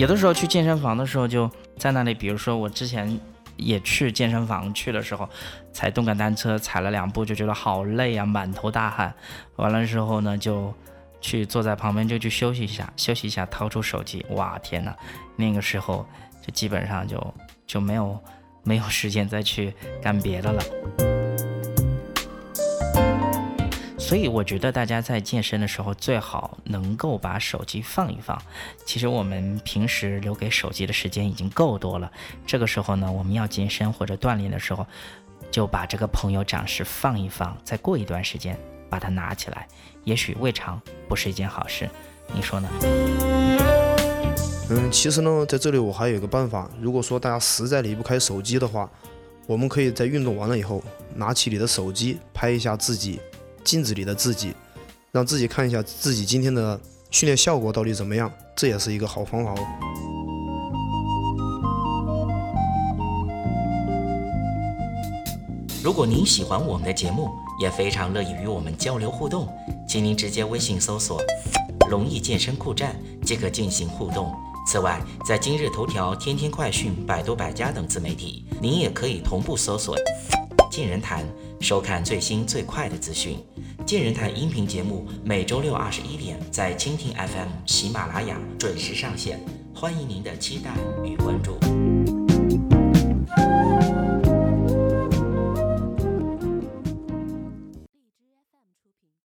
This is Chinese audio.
有的时候去健身房的时候，就在那里，比如说我之前也去健身房去的时候，踩动感单车踩了两步就觉得好累啊，满头大汗。完了之后呢，就去坐在旁边就去休息一下，休息一下，掏出手机，哇天哪，那个时候就基本上就就没有没有时间再去干别的了。所以我觉得大家在健身的时候最好能够把手机放一放。其实我们平时留给手机的时间已经够多了。这个时候呢，我们要健身或者锻炼的时候，就把这个朋友掌事放一放。再过一段时间把它拿起来，也许未尝不是一件好事。你说呢？嗯，其实呢，在这里我还有一个办法。如果说大家实在离不开手机的话，我们可以在运动完了以后，拿起你的手机拍一下自己。镜子里的自己，让自己看一下自己今天的训练效果到底怎么样，这也是一个好方法哦。如果您喜欢我们的节目，也非常乐意与我们交流互动，请您直接微信搜索“龙易健身酷站”即可进行互动。此外，在今日头条、天天快讯、百度百家等自媒体，您也可以同步搜索“健人谈”。收看最新最快的资讯，《尽人谈》音频节目每周六二十一点在蜻蜓 FM、喜马拉雅准时上线，欢迎您的期待与关注。